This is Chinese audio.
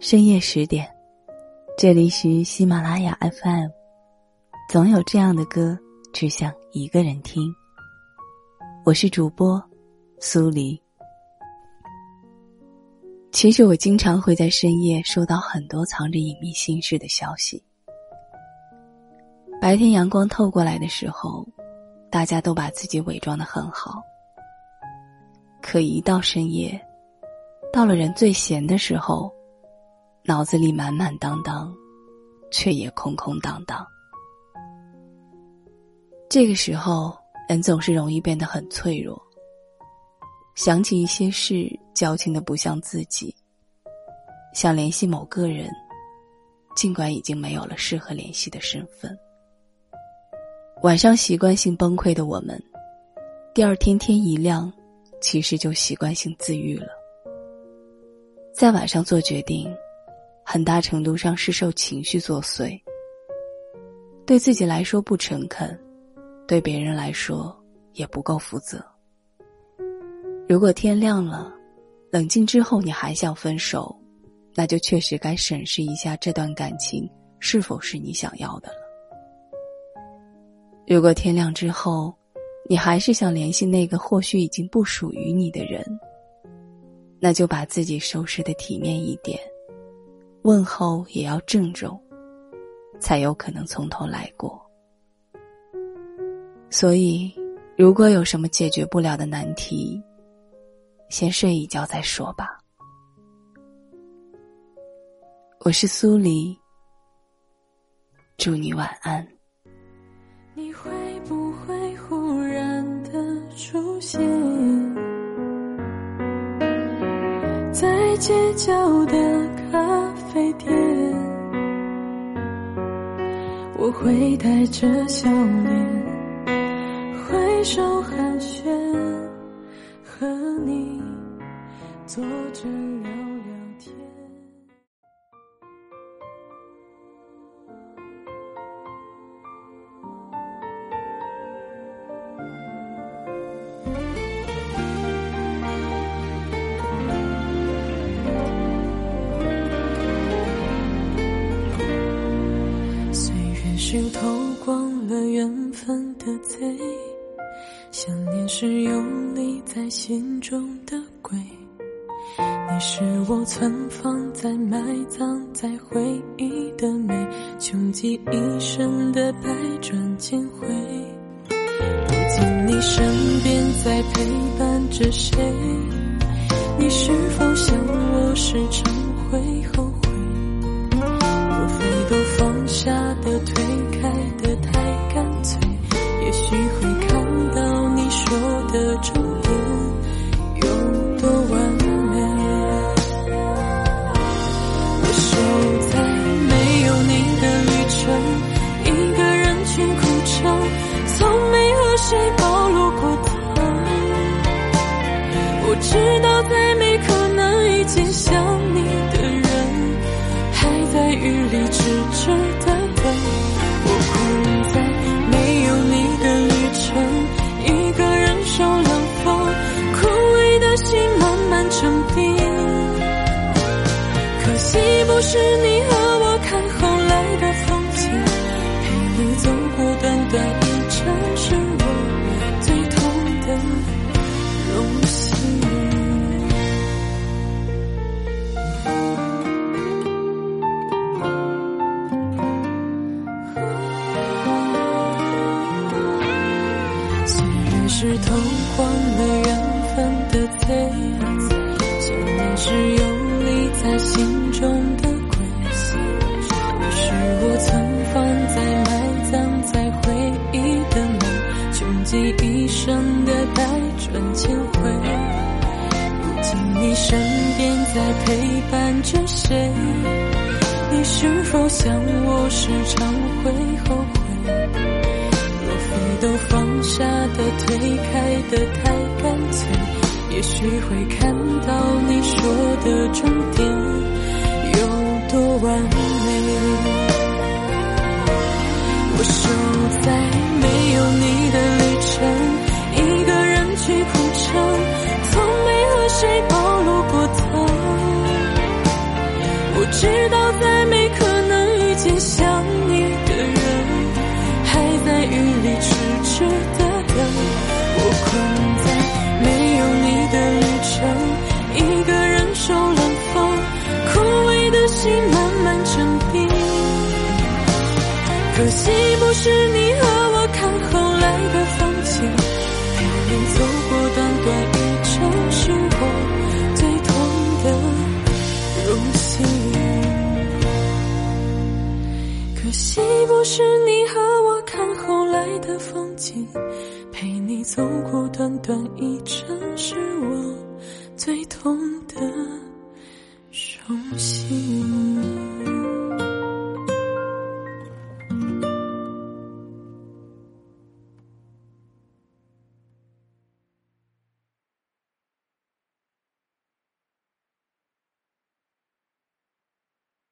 深夜十点，这里是喜马拉雅 FM。总有这样的歌，只想一个人听。我是主播苏黎。其实我经常会在深夜收到很多藏着隐秘心事的消息。白天阳光透过来的时候，大家都把自己伪装的很好。可一到深夜，到了人最闲的时候。脑子里满满当当，却也空空荡荡。这个时候，人总是容易变得很脆弱。想起一些事，矫情的不像自己。想联系某个人，尽管已经没有了适合联系的身份。晚上习惯性崩溃的我们，第二天天一亮，其实就习惯性自愈了。在晚上做决定。很大程度上是受情绪作祟，对自己来说不诚恳，对别人来说也不够负责。如果天亮了，冷静之后你还想分手，那就确实该审视一下这段感情是否是你想要的了。如果天亮之后，你还是想联系那个或许已经不属于你的人，那就把自己收拾的体面一点。问候也要郑重，才有可能从头来过。所以，如果有什么解决不了的难题，先睡一觉再说吧。我是苏黎，祝你晚安。你会不会忽然的出现在街角的咖啡？飞天，我会带着笑脸，挥手寒暄，和你坐着聊聊。缘分的贼，想念是游离在心中的鬼。你是我存放在埋葬在回忆的美，穷极一生的百转千回。如今你身边在陪伴着谁？你是否像我谁暴露过他？我知道再没可能遇见想你的人，还在雨里痴痴的等。我困在没有你的旅程，一个人受冷风，枯萎的心慢慢沉冰。可惜不是你和。是偷光了缘分的贼，想念是游离在心中的鬼。你是我存放在埋葬在回忆的梦，穷极。一生的百转千回，如今你身边在陪伴着谁？你是否像我时常会后悔？都放下的、推开的太干脆，也许会看到你说的终点有多完美。我守在没有你的。难成冰。可惜不是你和我看后来的风景，陪你走过短短一程是我最痛的荣幸。可惜不是你和我看后来的风景，陪你走过短短一程是我最痛的荣幸。